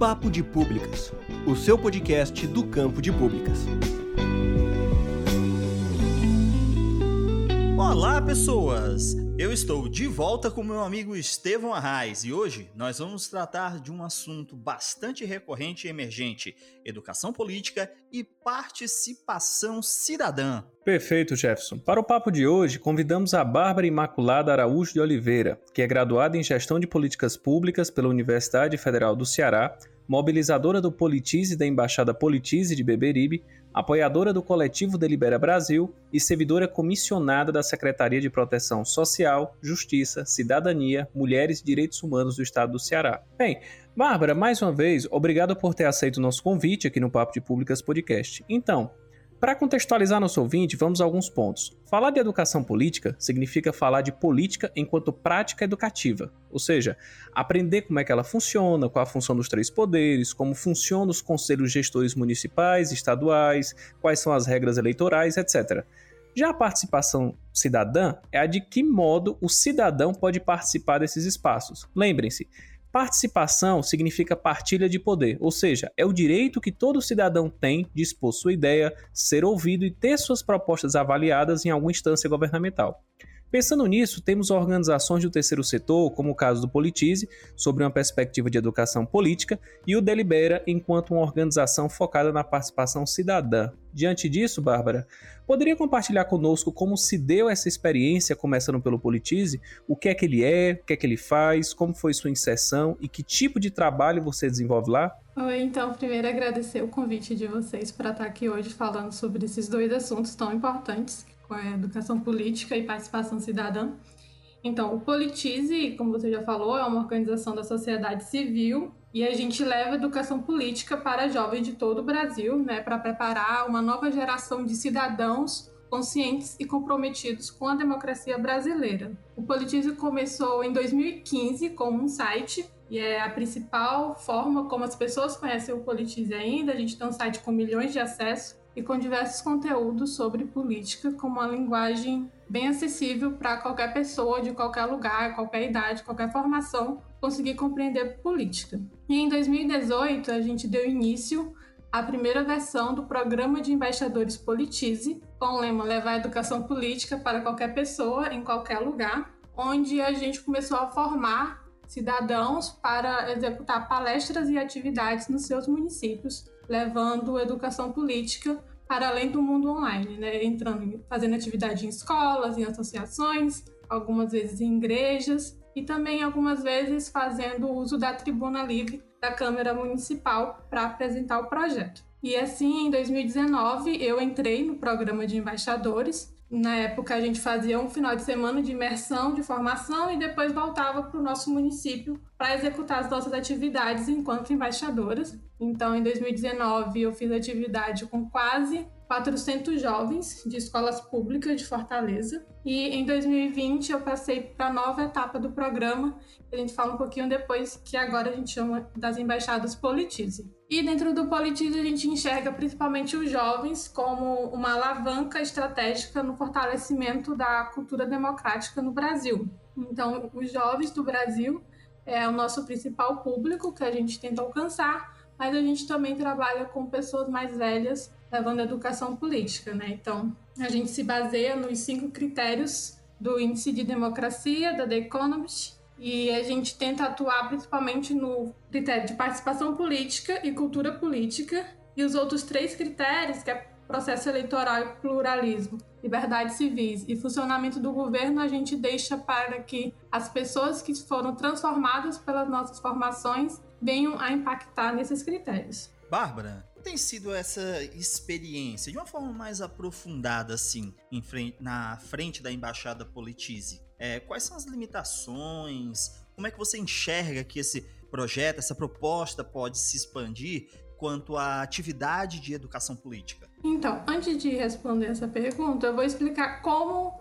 Papo de Públicas, o seu podcast do campo de públicas. Olá, pessoas! Eu estou de volta com meu amigo Estevão Arraes e hoje nós vamos tratar de um assunto bastante recorrente e emergente: educação política e participação cidadã. Perfeito, Jefferson. Para o papo de hoje, convidamos a Bárbara Imaculada Araújo de Oliveira, que é graduada em Gestão de Políticas Públicas pela Universidade Federal do Ceará, mobilizadora do Politize da Embaixada Politize de Beberibe, apoiadora do coletivo Delibera Brasil e servidora comissionada da Secretaria de Proteção Social, Justiça, Cidadania, Mulheres e Direitos Humanos do Estado do Ceará. Bem, Bárbara, mais uma vez, obrigado por ter aceito o nosso convite aqui no Papo de Públicas Podcast. Então, para contextualizar nosso ouvinte, vamos a alguns pontos. Falar de educação política significa falar de política enquanto prática educativa, ou seja, aprender como é que ela funciona, qual a função dos três poderes, como funcionam os conselhos gestores municipais, estaduais, quais são as regras eleitorais, etc. Já a participação cidadã é a de que modo o cidadão pode participar desses espaços. Lembrem-se, Participação significa partilha de poder, ou seja, é o direito que todo cidadão tem de expor sua ideia, ser ouvido e ter suas propostas avaliadas em alguma instância governamental. Pensando nisso, temos organizações do terceiro setor, como o caso do Politize, sobre uma perspectiva de educação política, e o Delibera, enquanto uma organização focada na participação cidadã. Diante disso, Bárbara, poderia compartilhar conosco como se deu essa experiência, começando pelo Politize? O que é que ele é, o que é que ele faz, como foi sua inserção e que tipo de trabalho você desenvolve lá? Oi, então, primeiro agradecer o convite de vocês para estar aqui hoje falando sobre esses dois assuntos tão importantes com a educação política e participação cidadã. Então, o Politize, como você já falou, é uma organização da sociedade civil e a gente leva educação política para jovens de todo o Brasil, né, para preparar uma nova geração de cidadãos conscientes e comprometidos com a democracia brasileira. O Politize começou em 2015 como um site e é a principal forma como as pessoas conhecem o Politize ainda. A gente tem um site com milhões de acessos e com diversos conteúdos sobre política com uma linguagem bem acessível para qualquer pessoa de qualquer lugar, qualquer idade, qualquer formação conseguir compreender política. E em 2018 a gente deu início à primeira versão do programa de embaixadores Politize, com o lema levar a educação política para qualquer pessoa em qualquer lugar, onde a gente começou a formar cidadãos para executar palestras e atividades nos seus municípios levando educação política para além do mundo online, né? entrando, fazendo atividade em escolas, em associações, algumas vezes em igrejas e também algumas vezes fazendo uso da tribuna livre da Câmara Municipal para apresentar o projeto. E assim, em 2019, eu entrei no programa de embaixadores na época, a gente fazia um final de semana de imersão, de formação e depois voltava para o nosso município para executar as nossas atividades enquanto embaixadoras. Então, em 2019, eu fiz atividade com quase 400 jovens de escolas públicas de Fortaleza. E em 2020 eu passei para a nova etapa do programa, que a gente fala um pouquinho depois, que agora a gente chama das embaixadas Politize. E dentro do Politize a gente enxerga principalmente os jovens como uma alavanca estratégica no fortalecimento da cultura democrática no Brasil. Então, os jovens do Brasil é o nosso principal público que a gente tenta alcançar, mas a gente também trabalha com pessoas mais velhas levando a educação política, né? Então, a gente se baseia nos cinco critérios do índice de democracia da The Economist e a gente tenta atuar principalmente no critério de participação política e cultura política e os outros três critérios, que é processo eleitoral e pluralismo, liberdades civis e funcionamento do governo, a gente deixa para que as pessoas que foram transformadas pelas nossas formações venham a impactar nesses critérios. Bárbara, tem sido essa experiência de uma forma mais aprofundada, assim, frente, na frente da embaixada Politize? É, quais são as limitações? Como é que você enxerga que esse projeto, essa proposta pode se expandir quanto à atividade de educação política? Então, antes de responder essa pergunta, eu vou explicar como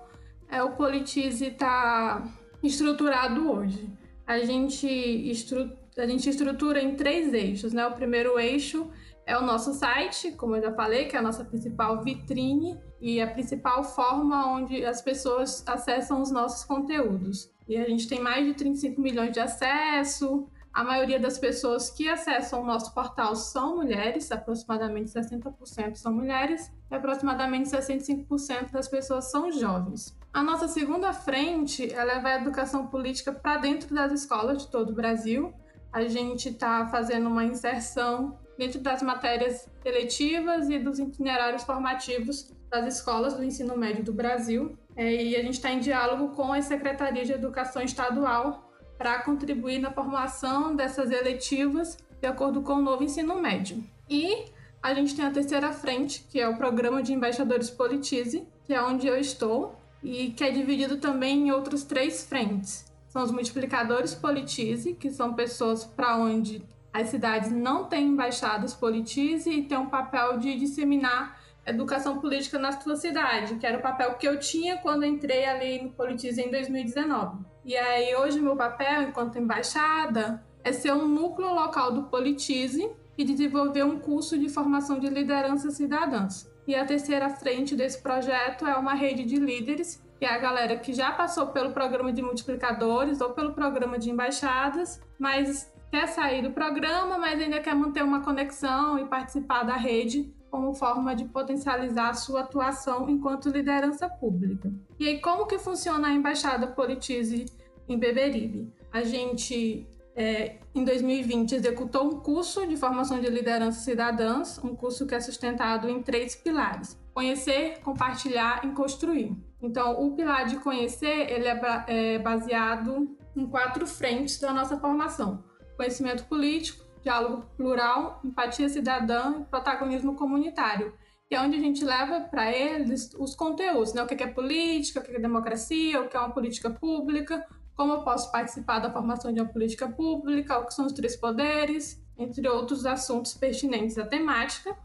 é, o Politize está estruturado hoje. A gente, estru a gente estrutura em três eixos, né? O primeiro eixo é o nosso site, como eu já falei, que é a nossa principal vitrine e a principal forma onde as pessoas acessam os nossos conteúdos. E a gente tem mais de 35 milhões de acesso, A maioria das pessoas que acessam o nosso portal são mulheres, aproximadamente 60% são mulheres, e aproximadamente 65% das pessoas são jovens. A nossa segunda frente é levar a educação política para dentro das escolas de todo o Brasil. A gente está fazendo uma inserção dentro das matérias eletivas e dos itinerários formativos das escolas do ensino médio do Brasil. É, e a gente está em diálogo com a Secretaria de Educação Estadual para contribuir na formação dessas eletivas de acordo com o novo ensino médio. E a gente tem a terceira frente, que é o Programa de Embaixadores Politize, que é onde eu estou, e que é dividido também em outras três frentes. São os multiplicadores Politize, que são pessoas para onde as cidades não têm embaixadas Politize e têm um papel de disseminar educação política na sua cidade, que era o papel que eu tinha quando entrei ali no Politize em 2019. E aí hoje meu papel enquanto embaixada é ser um núcleo local do Politize e desenvolver um curso de formação de liderança cidadãs. E a terceira frente desse projeto é uma rede de líderes, que é a galera que já passou pelo programa de multiplicadores ou pelo programa de embaixadas, mas quer sair do programa, mas ainda quer manter uma conexão e participar da rede como forma de potencializar a sua atuação enquanto liderança pública. E aí, como que funciona a Embaixada Politize em Beberibe? A gente é, em 2020, executou um curso de formação de liderança cidadãs, um curso que é sustentado em três pilares: conhecer, compartilhar e construir. Então, o pilar de conhecer ele é, é baseado em quatro frentes da nossa formação: conhecimento político, diálogo plural, empatia cidadã e protagonismo comunitário que é onde a gente leva para eles os conteúdos, né? O que é política, o que é democracia, o que é uma política pública, como eu posso participar da formação de uma política pública, o que são os três poderes, entre outros assuntos pertinentes à temática.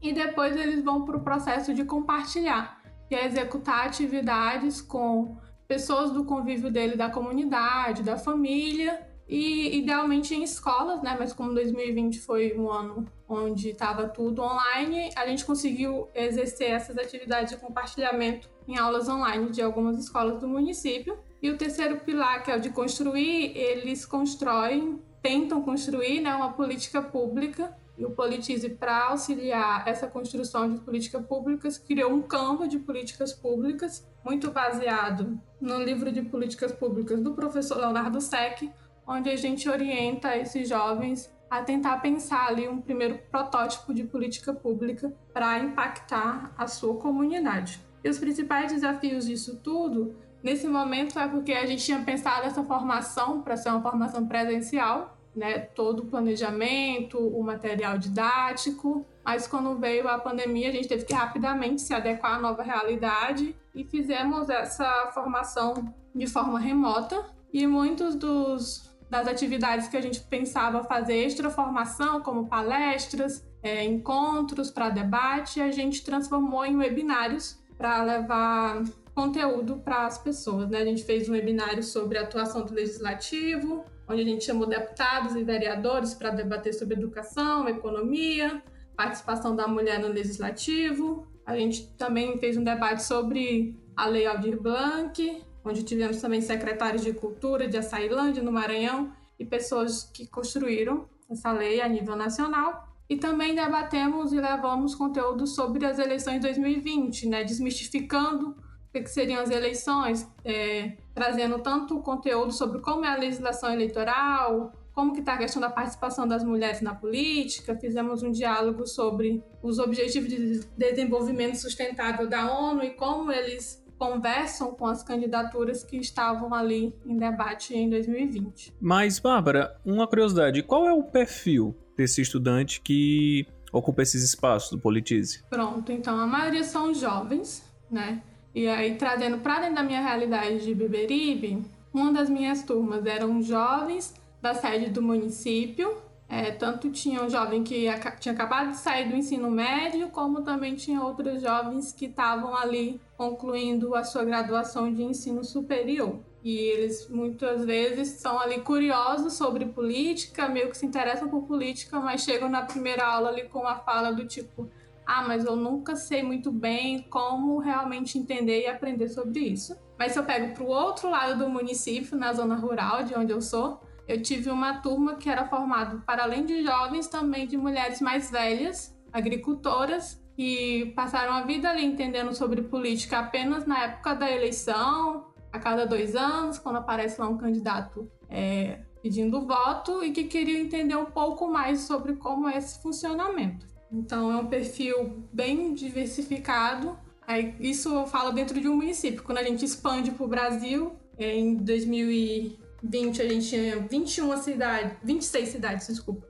E depois eles vão para o processo de compartilhar, que é executar atividades com pessoas do convívio dele, da comunidade, da família, e idealmente em escolas, né? Mas como 2020 foi um ano onde estava tudo online, a gente conseguiu exercer essas atividades de compartilhamento em aulas online de algumas escolas do município. E o terceiro pilar, que é o de construir, eles constroem, tentam construir né, uma política pública. E o Politize, para auxiliar essa construção de políticas públicas, criou um campo de políticas públicas, muito baseado no livro de políticas públicas do professor Leonardo Sec, onde a gente orienta esses jovens a tentar pensar ali um primeiro protótipo de política pública para impactar a sua comunidade. E os principais desafios disso tudo Nesse momento é porque a gente tinha pensado essa formação para ser uma formação presencial, né? Todo o planejamento, o material didático, mas quando veio a pandemia, a gente teve que rapidamente se adequar à nova realidade e fizemos essa formação de forma remota. E muitos dos das atividades que a gente pensava fazer extra formação, como palestras, é, encontros para debate, a gente transformou em webinários para levar conteúdo para as pessoas. Né? A gente fez um webinário sobre a atuação do legislativo, onde a gente chamou deputados e vereadores para debater sobre educação, economia, participação da mulher no legislativo. A gente também fez um debate sobre a Lei Aldir Blanc, onde tivemos também secretários de Cultura de Açailândia, no Maranhão, e pessoas que construíram essa lei a nível nacional. E também debatemos e levamos conteúdo sobre as eleições de 2020, né, desmistificando o que seriam as eleições, é, trazendo tanto conteúdo sobre como é a legislação eleitoral, como que está a questão da participação das mulheres na política, fizemos um diálogo sobre os objetivos de desenvolvimento sustentável da ONU e como eles conversam com as candidaturas que estavam ali em debate em 2020. Mas, Bárbara, uma curiosidade, qual é o perfil desse estudante que ocupa esses espaços do Politize? Pronto, então a maioria são jovens, né? E aí, trazendo para dentro da minha realidade de Beberibe, uma das minhas turmas eram jovens da sede do município. É, tanto tinha um jovem que tinha acabado de sair do ensino médio, como também tinha outros jovens que estavam ali concluindo a sua graduação de ensino superior. E eles muitas vezes são ali curiosos sobre política, meio que se interessam por política, mas chegam na primeira aula ali com uma fala do tipo: ah, mas eu nunca sei muito bem como realmente entender e aprender sobre isso. Mas se eu pego para o outro lado do município, na zona rural de onde eu sou, eu tive uma turma que era formada, para além de jovens, também de mulheres mais velhas, agricultoras, que passaram a vida ali entendendo sobre política apenas na época da eleição, a cada dois anos, quando aparece lá um candidato é, pedindo voto e que queriam entender um pouco mais sobre como é esse funcionamento. Então, é um perfil bem diversificado. Aí, isso eu falo dentro de um município. Quando a gente expande para o Brasil, é, em 2000 20, a gente tinha 21 cidades, 26 cidades, desculpa.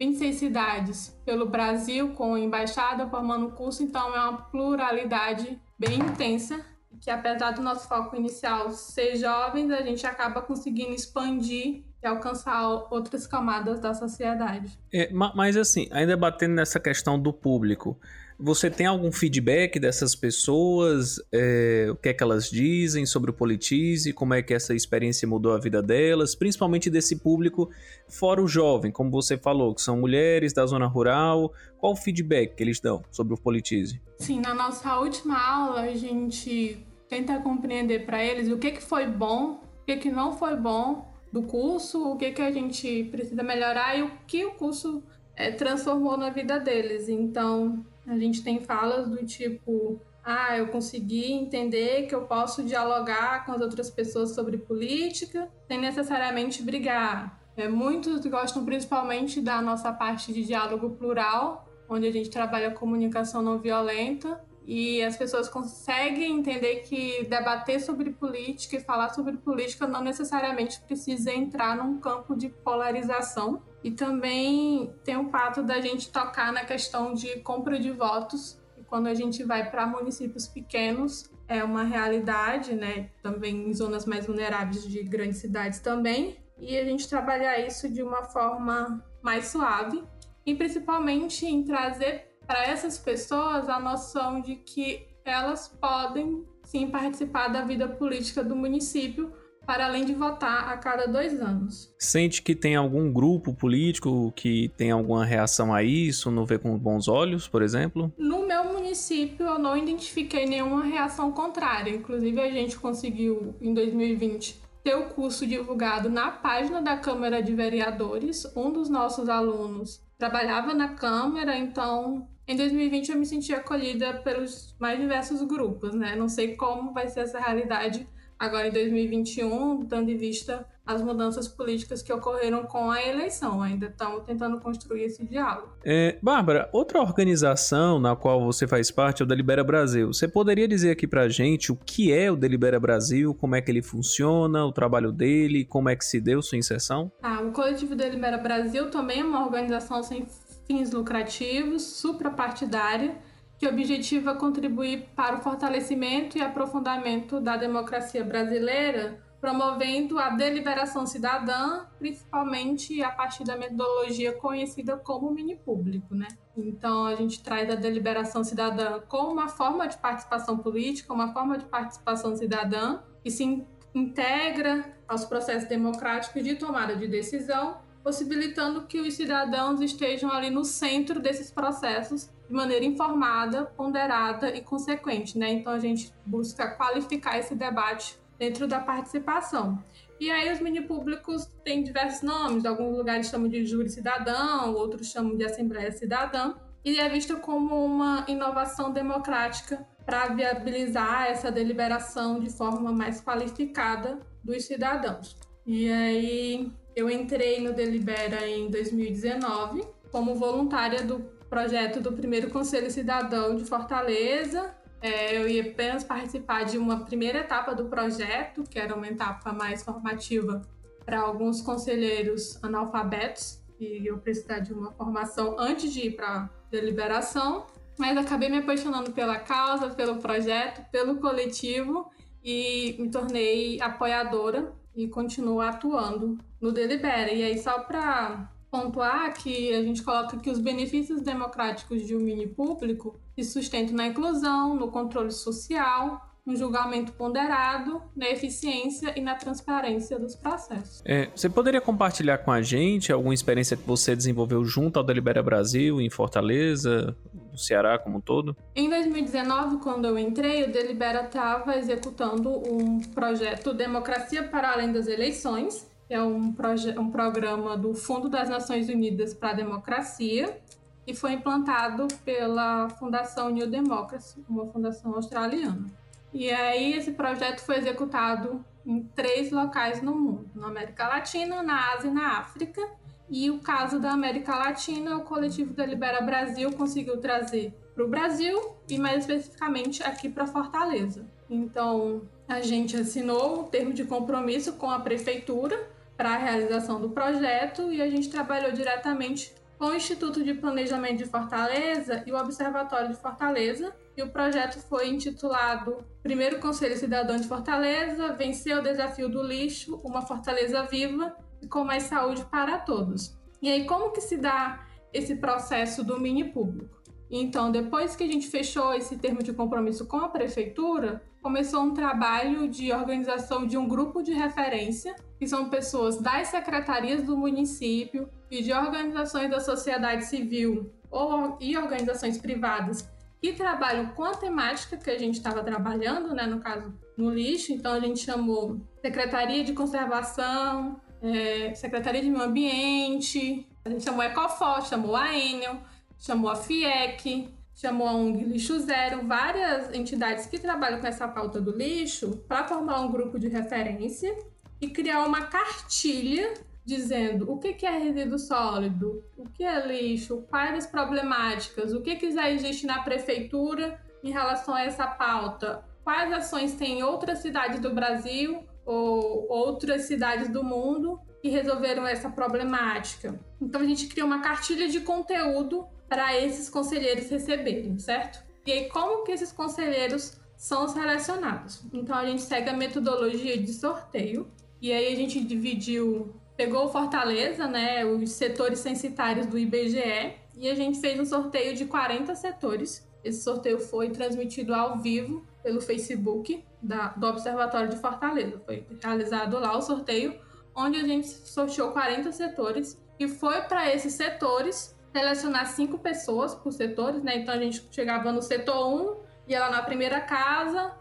26 cidades pelo Brasil com embaixada formando curso, então é uma pluralidade bem intensa, que apesar do nosso foco inicial ser jovens, a gente acaba conseguindo expandir e alcançar outras camadas da sociedade. É, mas assim, ainda batendo nessa questão do público, você tem algum feedback dessas pessoas? É, o que é que elas dizem sobre o Politize? Como é que essa experiência mudou a vida delas? Principalmente desse público fora o jovem, como você falou, que são mulheres da zona rural. Qual o feedback que eles dão sobre o Politize? Sim, na nossa última aula a gente tenta compreender para eles o que, que foi bom, o que, que não foi bom do curso, o que, que a gente precisa melhorar e o que o curso é, transformou na vida deles. Então, a gente tem falas do tipo: ah, eu consegui entender que eu posso dialogar com as outras pessoas sobre política sem necessariamente brigar. É, muitos gostam principalmente da nossa parte de diálogo plural, onde a gente trabalha comunicação não violenta e as pessoas conseguem entender que debater sobre política e falar sobre política não necessariamente precisa entrar num campo de polarização. E também tem o fato da gente tocar na questão de compra de votos. E quando a gente vai para municípios pequenos, é uma realidade, né? Também em zonas mais vulneráveis de grandes cidades também. E a gente trabalhar isso de uma forma mais suave e principalmente em trazer para essas pessoas a noção de que elas podem sim participar da vida política do município para além de votar a cada dois anos. Sente que tem algum grupo político que tem alguma reação a isso, não vê com bons olhos, por exemplo? No meu município, eu não identifiquei nenhuma reação contrária. Inclusive, a gente conseguiu, em 2020, ter o curso divulgado na página da Câmara de Vereadores. Um dos nossos alunos trabalhava na Câmara, então em 2020 eu me senti acolhida pelos mais diversos grupos, né? Não sei como vai ser essa realidade agora em 2021, dando em vista as mudanças políticas que ocorreram com a eleição. Ainda estamos tentando construir esse diálogo. É, Bárbara, outra organização na qual você faz parte é o Delibera Brasil. Você poderia dizer aqui pra gente o que é o Delibera Brasil, como é que ele funciona, o trabalho dele, como é que se deu sua inserção? Ah, o Coletivo Delibera Brasil também é uma organização sem fins lucrativos, suprapartidária, que objetiva contribuir para o fortalecimento e aprofundamento da democracia brasileira, promovendo a deliberação cidadã, principalmente a partir da metodologia conhecida como mini público, né? Então a gente traz a deliberação cidadã como uma forma de participação política, uma forma de participação cidadã que se integra aos processos democráticos de tomada de decisão possibilitando que os cidadãos estejam ali no centro desses processos de maneira informada, ponderada e consequente, né? Então a gente busca qualificar esse debate dentro da participação. E aí os mini públicos têm diversos nomes, alguns lugares chamam de júri cidadão, outros chamam de assembleia cidadã, e é visto como uma inovação democrática para viabilizar essa deliberação de forma mais qualificada dos cidadãos. E aí eu entrei no Delibera em 2019 como voluntária do projeto do primeiro Conselho Cidadão de Fortaleza. É, eu ia apenas participar de uma primeira etapa do projeto, que era uma etapa mais formativa para alguns conselheiros analfabetos, e eu precisar de uma formação antes de ir para deliberação. Mas acabei me apaixonando pela causa, pelo projeto, pelo coletivo e me tornei apoiadora e continuo atuando no Delibera. E aí, só para pontuar que a gente coloca que os benefícios democráticos de um mini público se sustentam na inclusão, no controle social, no julgamento ponderado, na eficiência e na transparência dos processos. É, você poderia compartilhar com a gente alguma experiência que você desenvolveu junto ao Delibera Brasil, em Fortaleza, no Ceará como um todo? Em 2019, quando eu entrei, o Delibera estava executando um projeto Democracia para Além das Eleições, é um, um programa do Fundo das Nações Unidas para a Democracia, e foi implantado pela Fundação New Democracy, uma fundação australiana. E aí esse projeto foi executado em três locais no mundo, na América Latina, na Ásia e na África. E o caso da América Latina, o coletivo Delibera Brasil conseguiu trazer para o Brasil e mais especificamente aqui para Fortaleza. Então a gente assinou o termo de compromisso com a prefeitura para a realização do projeto e a gente trabalhou diretamente com o Instituto de Planejamento de Fortaleza e o Observatório de Fortaleza. E o projeto foi intitulado Primeiro Conselho Cidadão de Fortaleza, Vencer o Desafio do Lixo, uma Fortaleza Viva e com mais saúde para todos. E aí, como que se dá esse processo do mini público? Então, depois que a gente fechou esse termo de compromisso com a prefeitura, começou um trabalho de organização de um grupo de referência, que são pessoas das secretarias do município e de organizações da sociedade civil ou, e organizações privadas que trabalham com a temática que a gente estava trabalhando, né, no caso, no lixo. Então, a gente chamou Secretaria de Conservação, é, Secretaria de Meio Ambiente, a gente chamou a Ecofor, chamou a Enel, chamou a FIEC, chamou a ONG Lixo Zero, várias entidades que trabalham com essa pauta do lixo, para formar um grupo de referência e criar uma cartilha dizendo o que é resíduo sólido, o que é lixo, quais as problemáticas, o que, que já existe na prefeitura em relação a essa pauta, quais ações tem em outras cidades do Brasil ou outras cidades do mundo que resolveram essa problemática. Então a gente cria uma cartilha de conteúdo para esses conselheiros receberem, certo? E aí, como que esses conselheiros são selecionados? Então, a gente segue a metodologia de sorteio, e aí a gente dividiu, pegou Fortaleza, né, os setores censitários do IBGE, e a gente fez um sorteio de 40 setores. Esse sorteio foi transmitido ao vivo pelo Facebook da, do Observatório de Fortaleza. Foi realizado lá o sorteio, onde a gente sorteou 40 setores, e foi para esses setores selecionar cinco pessoas por setores, né? Então a gente chegava no setor 1, ia lá na primeira casa,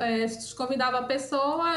é, convidava a pessoa,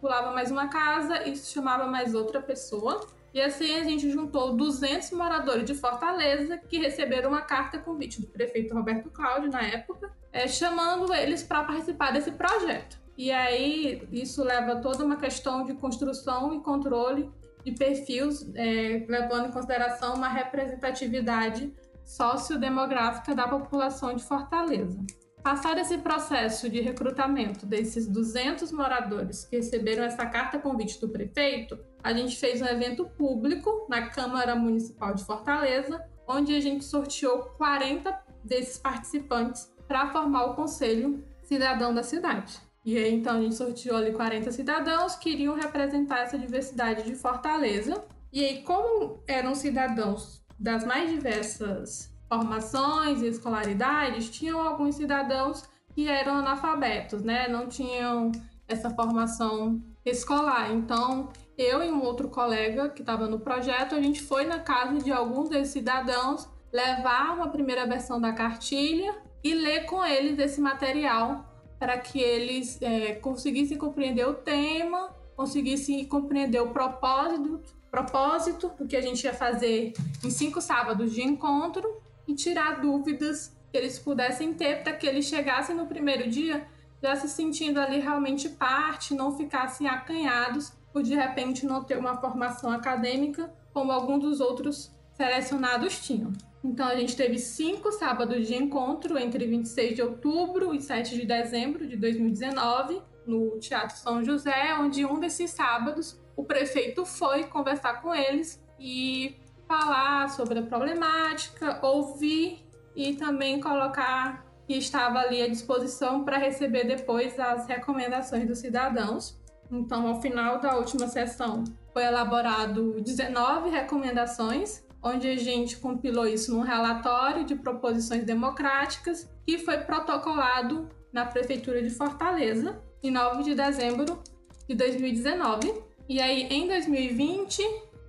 pulava mais uma casa e chamava mais outra pessoa. E assim a gente juntou 200 moradores de Fortaleza que receberam uma carta convite do prefeito Roberto Cláudio na época, é, chamando eles para participar desse projeto. E aí isso leva toda uma questão de construção e controle de perfis, é, levando em consideração uma representatividade sociodemográfica da população de Fortaleza. Passado esse processo de recrutamento desses 200 moradores que receberam essa carta convite do prefeito, a gente fez um evento público na Câmara Municipal de Fortaleza, onde a gente sorteou 40 desses participantes para formar o Conselho Cidadão da cidade. E aí, então, a gente sorteou ali 40 cidadãos que iriam representar essa diversidade de Fortaleza. E aí, como eram cidadãos das mais diversas formações e escolaridades, tinham alguns cidadãos que eram analfabetos, né? Não tinham essa formação escolar. Então, eu e um outro colega que estava no projeto, a gente foi na casa de alguns desses cidadãos levar uma primeira versão da cartilha e ler com eles esse material para que eles é, conseguissem compreender o tema, conseguissem compreender o propósito, propósito do que a gente ia fazer em cinco sábados de encontro e tirar dúvidas que eles pudessem ter para que eles chegassem no primeiro dia já se sentindo ali realmente parte, não ficassem acanhados por de repente não ter uma formação acadêmica como alguns dos outros selecionados tinham. Então a gente teve cinco sábados de encontro entre 26 de outubro e 7 de dezembro de 2019 no Teatro São José, onde um desses sábados o prefeito foi conversar com eles e falar sobre a problemática, ouvir e também colocar que estava ali à disposição para receber depois as recomendações dos cidadãos. Então, ao final da última sessão, foi elaborado 19 recomendações onde a gente compilou isso num relatório de proposições democráticas que foi protocolado na Prefeitura de Fortaleza em 9 de dezembro de 2019. E aí, em 2020,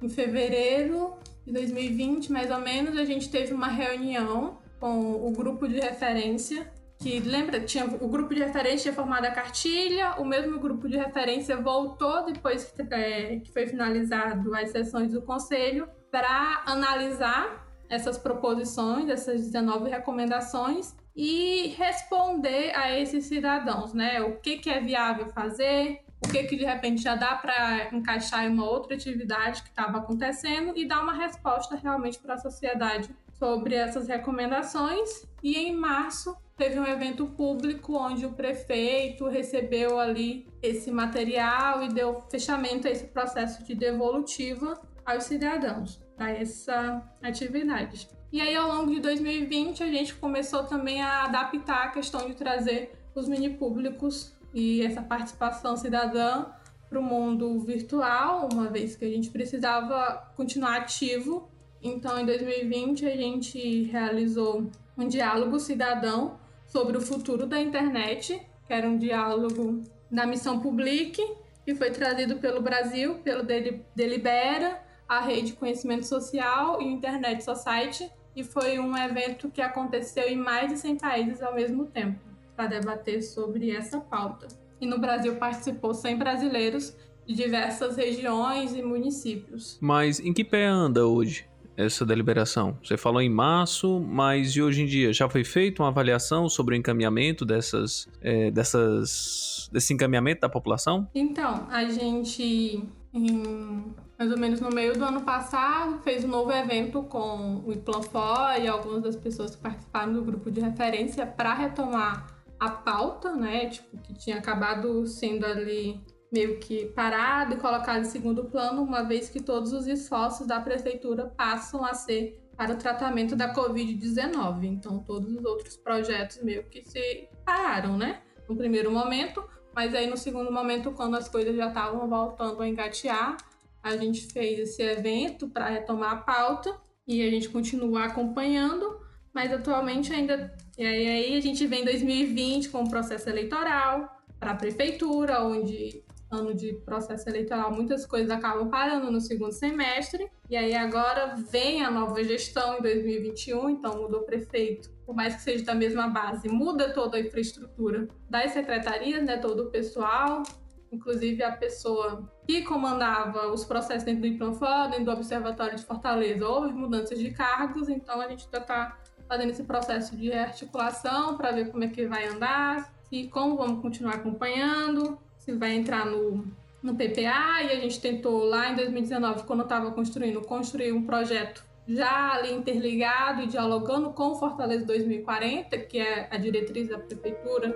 em fevereiro de 2020, mais ou menos, a gente teve uma reunião com o grupo de referência que lembra, tinha o grupo de referência tinha formado a cartilha, o mesmo grupo de referência voltou depois que, é, que foi finalizado as sessões do conselho para analisar essas proposições, essas 19 recomendações e responder a esses cidadãos, né? O que, que é viável fazer, o que, que de repente já dá para encaixar em uma outra atividade que estava acontecendo e dar uma resposta realmente para a sociedade sobre essas recomendações. E em março teve um evento público onde o prefeito recebeu ali esse material e deu fechamento a esse processo de devolutiva aos cidadãos para essa atividade. E aí, ao longo de 2020, a gente começou também a adaptar a questão de trazer os mini públicos e essa participação cidadã para o mundo virtual, uma vez que a gente precisava continuar ativo. Então, em 2020, a gente realizou um diálogo cidadão sobre o futuro da internet, que era um diálogo da Missão Public, que foi trazido pelo Brasil, pelo Delibera, a Rede Conhecimento Social e Internet Society, e foi um evento que aconteceu em mais de 100 países ao mesmo tempo, para debater sobre essa pauta. E no Brasil participou 100 brasileiros de diversas regiões e municípios. Mas em que pé anda hoje essa deliberação? Você falou em março, mas e hoje em dia já foi feita uma avaliação sobre o encaminhamento dessas, é, dessas, desse encaminhamento da população? Então, a gente em mais ou menos no meio do ano passado, fez um novo evento com o Iplanfor e algumas das pessoas que participaram do grupo de referência para retomar a pauta, né? Tipo, que tinha acabado sendo ali meio que parado e colocado em segundo plano, uma vez que todos os esforços da prefeitura passam a ser para o tratamento da Covid-19. Então, todos os outros projetos meio que se pararam, né? No primeiro momento, mas aí no segundo momento, quando as coisas já estavam voltando a engatear, a gente fez esse evento para retomar a pauta e a gente continua acompanhando, mas atualmente ainda. E aí a gente vem 2020 com o processo eleitoral para a prefeitura, onde ano de processo eleitoral muitas coisas acabam parando no segundo semestre. E aí agora vem a nova gestão em 2021, então mudou prefeito. Por mais que seja da mesma base, muda toda a infraestrutura das secretarias, né, todo o pessoal, inclusive a pessoa que comandava os processos dentro do Implanfor, dentro do Observatório de Fortaleza, houve mudanças de cargos, então a gente está fazendo esse processo de articulação para ver como é que vai andar e como vamos continuar acompanhando, se vai entrar no, no PPA, e a gente tentou lá em 2019, quando estava construindo, construir um projeto já ali interligado e dialogando com o Fortaleza 2040, que é a diretriz da prefeitura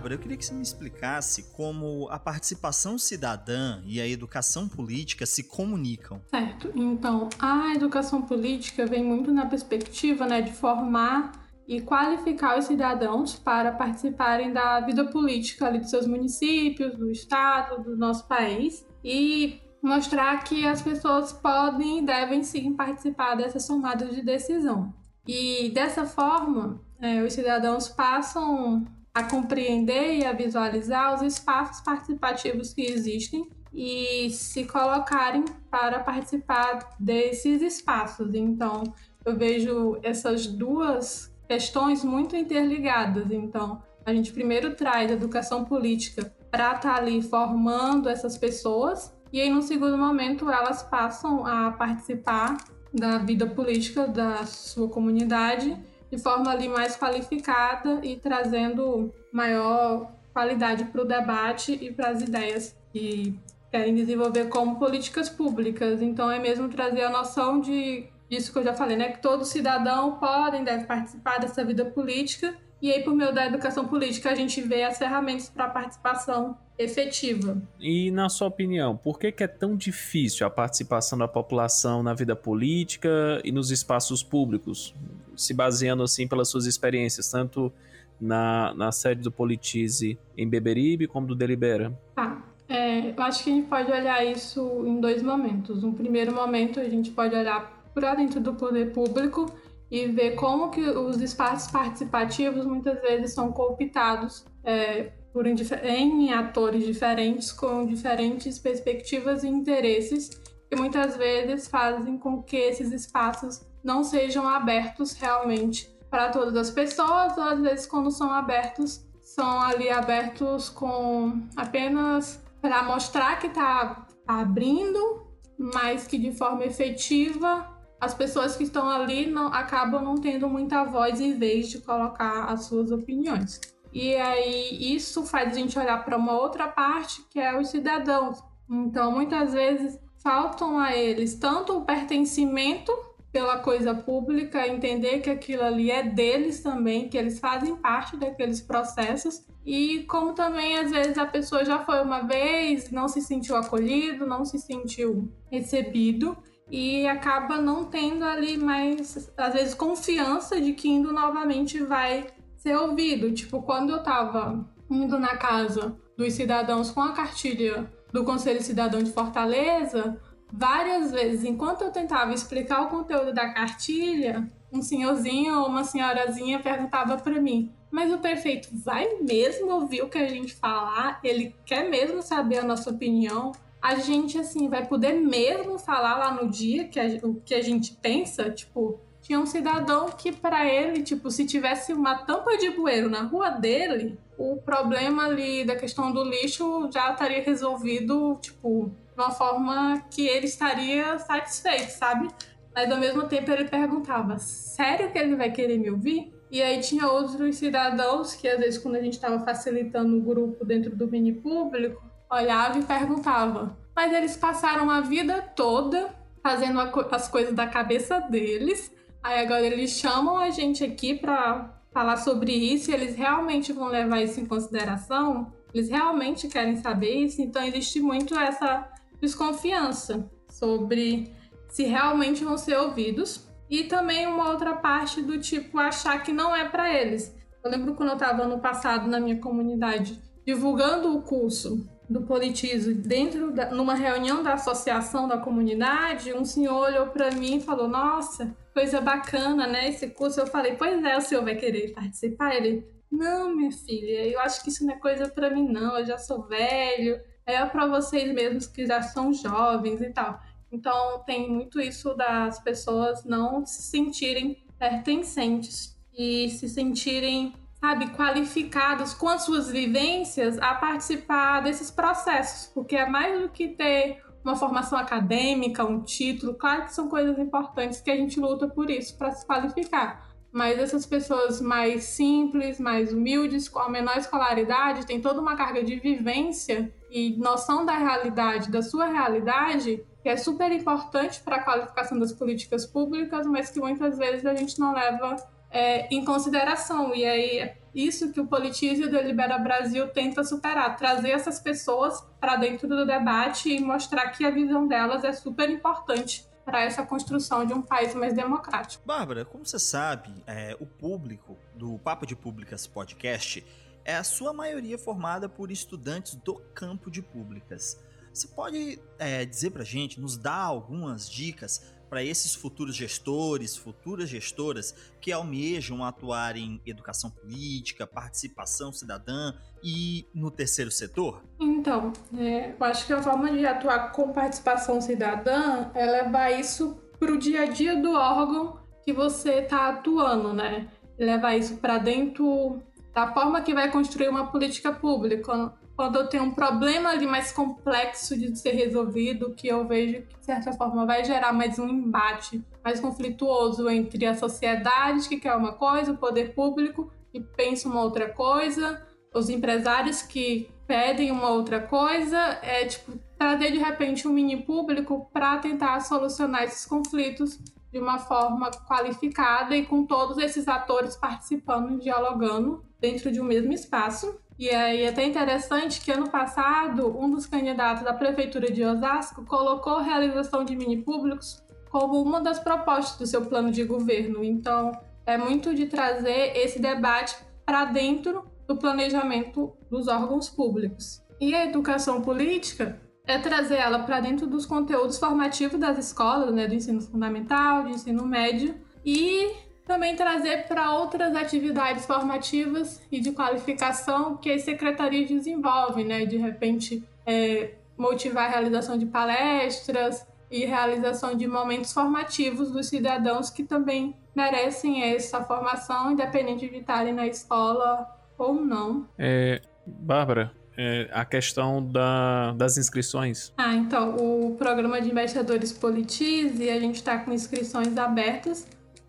Bárbara, eu queria que você me explicasse como a participação cidadã e a educação política se comunicam. Certo. Então, a educação política vem muito na perspectiva né, de formar e qualificar os cidadãos para participarem da vida política ali dos seus municípios, do estado, do nosso país e mostrar que as pessoas podem e devem sim participar dessas tomadas de decisão. E dessa forma, é, os cidadãos passam a compreender e a visualizar os espaços participativos que existem e se colocarem para participar desses espaços. Então, eu vejo essas duas questões muito interligadas. Então, a gente primeiro traz educação política para estar tá ali formando essas pessoas e aí no segundo momento elas passam a participar da vida política da sua comunidade de forma ali mais qualificada e trazendo maior qualidade para o debate e para as ideias que querem desenvolver como políticas públicas. Então é mesmo trazer a noção de isso que eu já falei, né, que todo cidadão pode e deve participar dessa vida política E aí, por meio da educação política, a gente vê as ferramentas para a participação efetiva. E, na sua opinião, por que, que é tão difícil a participação da população na vida política e nos espaços públicos? Se baseando, assim, pelas suas experiências, tanto na, na sede do Politize em Beberibe como do Delibera? Tá. É, eu acho que a gente pode olhar isso em dois momentos. No primeiro momento, a gente pode olhar para dentro do poder público e ver como que os espaços participativos muitas vezes são cooptados é, por em atores diferentes com diferentes perspectivas e interesses que muitas vezes fazem com que esses espaços não sejam abertos realmente para todas as pessoas, ou às vezes quando são abertos, são ali abertos com apenas para mostrar que está tá abrindo, mas que de forma efetiva as pessoas que estão ali não, acabam não tendo muita voz em vez de colocar as suas opiniões. E aí isso faz a gente olhar para uma outra parte que é os cidadãos. Então, muitas vezes faltam a eles tanto o pertencimento pela coisa pública, entender que aquilo ali é deles também, que eles fazem parte daqueles processos. E como também às vezes a pessoa já foi uma vez, não se sentiu acolhido, não se sentiu recebido e acaba não tendo ali mais, às vezes, confiança de que indo novamente vai ser ouvido. Tipo, quando eu tava indo na casa dos cidadãos com a cartilha do Conselho Cidadão de Fortaleza, várias vezes, enquanto eu tentava explicar o conteúdo da cartilha, um senhorzinho ou uma senhorazinha perguntava para mim: Mas o prefeito vai mesmo ouvir o que a gente falar? Ele quer mesmo saber a nossa opinião? A gente, assim, vai poder mesmo falar lá no dia que a, o que a gente pensa? Tipo, tinha um cidadão que, para ele, tipo, se tivesse uma tampa de bueiro na rua dele, o problema ali da questão do lixo já estaria resolvido, tipo, uma forma que ele estaria satisfeito, sabe? Mas ao mesmo tempo ele perguntava: sério que ele vai querer me ouvir? E aí tinha outros cidadãos que às vezes quando a gente estava facilitando o grupo dentro do mini público, olhava e perguntava. Mas eles passaram a vida toda fazendo as coisas da cabeça deles. Aí agora eles chamam a gente aqui para falar sobre isso eles realmente vão levar isso em consideração? Eles realmente querem saber isso? Então existe muito essa desconfiança sobre se realmente vão ser ouvidos e também uma outra parte do tipo achar que não é para eles. Eu lembro quando eu estava ano passado na minha comunidade divulgando o curso do Politizo dentro da, numa reunião da associação da comunidade, um senhor olhou para mim e falou: "Nossa, coisa bacana, né? Esse curso". Eu falei: "Pois é, o senhor vai querer participar?". Ele: "Não, minha filha, eu acho que isso não é coisa para mim não, eu já sou velho, é para vocês mesmos que já são jovens e tal". Então tem muito isso das pessoas não se sentirem pertencentes e se sentirem sabe, qualificados com as suas vivências a participar desses processos, porque é mais do que ter uma formação acadêmica, um título, claro que são coisas importantes que a gente luta por isso para se qualificar. Mas essas pessoas mais simples, mais humildes, com a menor escolaridade, têm toda uma carga de vivência e noção da realidade, da sua realidade, que é super importante para a qualificação das políticas públicas, mas que muitas vezes a gente não leva é, em consideração. E aí é isso que o Politize e o Delibera Brasil tenta superar, trazer essas pessoas para dentro do debate e mostrar que a visão delas é super importante para essa construção de um país mais democrático. Bárbara, como você sabe, é, o público do Papo de Públicas podcast é a sua maioria formada por estudantes do campo de públicas. Você pode é, dizer para gente, nos dar algumas dicas para esses futuros gestores, futuras gestoras que almejam atuar em educação política, participação cidadã e no terceiro setor? Então, é, eu acho que a forma de atuar com participação cidadã é levar isso para o dia a dia do órgão que você está atuando, né? Levar isso para dentro da forma que vai construir uma política pública quando eu tenho um problema ali mais complexo de ser resolvido, que eu vejo que, de certa forma, vai gerar mais um embate mais conflituoso entre a sociedade, que quer uma coisa, o poder público, que pensa uma outra coisa, os empresários que pedem uma outra coisa, é tipo trazer de repente um mini público para tentar solucionar esses conflitos de uma forma qualificada e com todos esses atores participando e dialogando dentro de um mesmo espaço. E aí é até interessante que ano passado um dos candidatos da prefeitura de Osasco colocou a realização de mini públicos como uma das propostas do seu plano de governo. Então, é muito de trazer esse debate para dentro do planejamento dos órgãos públicos. E a educação política é trazer ela para dentro dos conteúdos formativos das escolas, né, do ensino fundamental, do ensino médio, e também trazer para outras atividades formativas e de qualificação que as secretarias desenvolvem, né? De repente, é, motivar a realização de palestras e realização de momentos formativos dos cidadãos que também merecem essa formação, independente de estarem na escola ou não. É, Bárbara, é, a questão da, das inscrições. Ah, então, o programa de embaixadores Politize, a gente está com inscrições abertas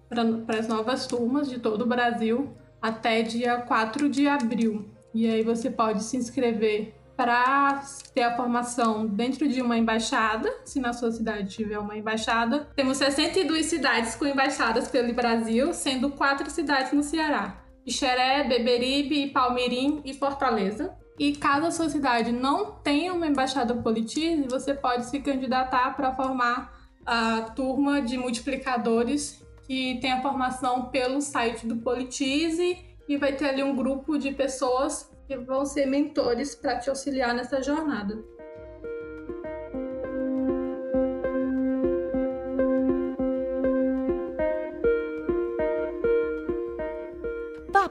para as novas turmas de todo o Brasil até dia 4 de abril. E aí você pode se inscrever para ter a formação dentro de uma embaixada, se na sua cidade tiver uma embaixada. Temos 62 cidades com embaixadas pelo Brasil, sendo quatro cidades no Ceará: Ixeré, Beberibe, Palmirim e Fortaleza. E caso a sua cidade não tenha uma embaixada Politize, você pode se candidatar para formar a turma de multiplicadores que tem a formação pelo site do Politize e vai ter ali um grupo de pessoas que vão ser mentores para te auxiliar nessa jornada.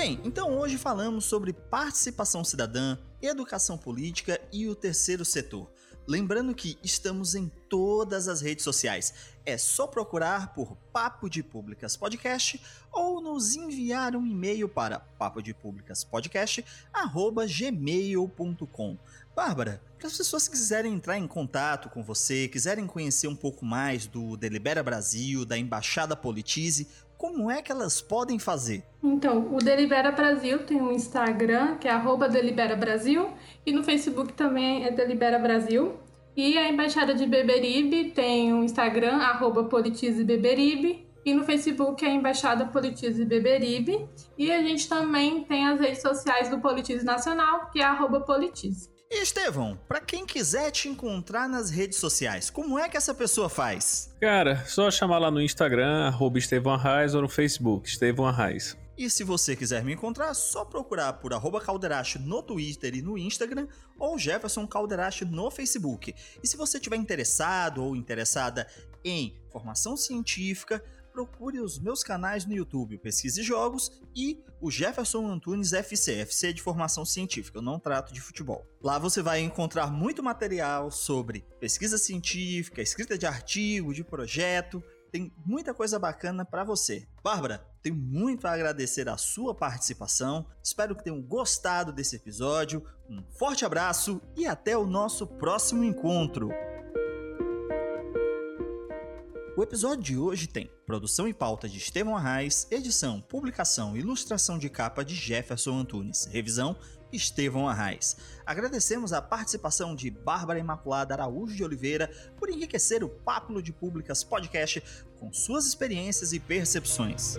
Bem, então hoje falamos sobre participação cidadã, educação política e o terceiro setor. Lembrando que estamos em todas as redes sociais. É só procurar por Papo de Públicas Podcast ou nos enviar um e-mail para papodepublicaspodcast@gmail.com. Bárbara, para as pessoas que quiserem entrar em contato com você, quiserem conhecer um pouco mais do Delibera Brasil, da Embaixada Politize, como é que elas podem fazer? Então, o Delibera Brasil tem um Instagram, que é Delibera Brasil, e no Facebook também é Delibera Brasil. E a Embaixada de Beberibe tem um Instagram, arroba Politize Beberibe, e no Facebook é a Embaixada Politize Beberibe. E a gente também tem as redes sociais do Politize Nacional, que é arroba Politize. E Estevão, para quem quiser te encontrar nas redes sociais, como é que essa pessoa faz? Cara, só chamar lá no Instagram, arroba Estevão Arraes, ou no Facebook, Estevão Arraes. E se você quiser me encontrar, só procurar por arroba Calderache no Twitter e no Instagram, ou Jefferson Calderache no Facebook. E se você estiver interessado ou interessada em formação científica, procure os meus canais no YouTube, Pesquise Jogos e o Jefferson Antunes FC, FC de formação científica, eu não trato de futebol. Lá você vai encontrar muito material sobre pesquisa científica, escrita de artigo, de projeto, tem muita coisa bacana para você. Bárbara, tenho muito a agradecer a sua participação. Espero que tenham gostado desse episódio. Um forte abraço e até o nosso próximo encontro. O episódio de hoje tem produção e pauta de Estevão Arraes, edição, publicação e ilustração de capa de Jefferson Antunes, revisão Estevão Arraes. Agradecemos a participação de Bárbara Imaculada Araújo de Oliveira por enriquecer o Papo de Públicas podcast com suas experiências e percepções.